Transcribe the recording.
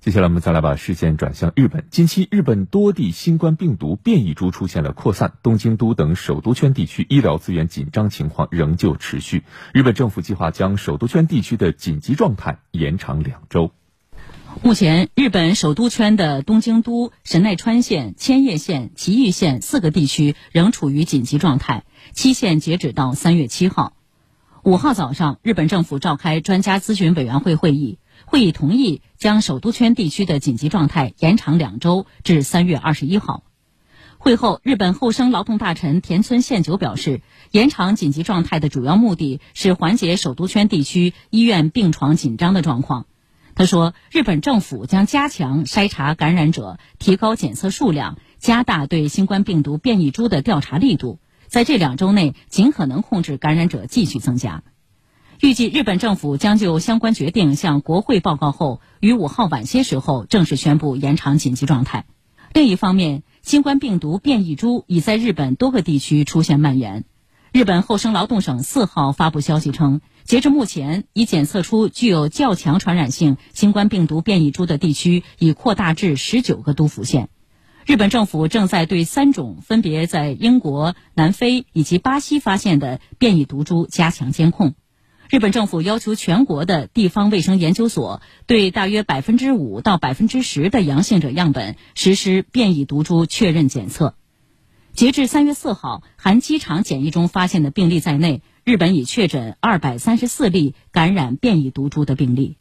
接下来我们再来把视线转向日本。近期，日本多地新冠病毒变异株出现了扩散，东京都等首都圈地区医疗资源紧张情况仍旧持续。日本政府计划将首都圈地区的紧急状态延长两周。目前，日本首都圈的东京都、神奈川县、千叶县、埼玉县四个地区仍处于紧急状态，期限截止到三月七号。五号早上，日本政府召开专家咨询委员会会议。会议同意将首都圈地区的紧急状态延长两周至三月二十一号。会后，日本厚生劳动大臣田村宪久表示，延长紧急状态的主要目的是缓解首都圈地区医院病床紧张的状况。他说，日本政府将加强筛查感染者，提高检测数量，加大对新冠病毒变异株的调查力度，在这两周内尽可能控制感染者继续增加。预计日本政府将就相关决定向国会报告后，于五号晚些时候正式宣布延长紧急状态。另一方面，新冠病毒变异株已在日本多个地区出现蔓延。日本厚生劳动省四号发布消息称，截至目前，已检测出具有较强传染性新冠病毒变异株的地区已扩大至十九个都府县。日本政府正在对三种分别在英国、南非以及巴西发现的变异毒株加强监控。日本政府要求全国的地方卫生研究所对大约百分之五到百分之十的阳性者样本实施变异毒株确认检测。截至三月四号，含机场检疫中发现的病例在内，日本已确诊二百三十四例感染变异毒株的病例。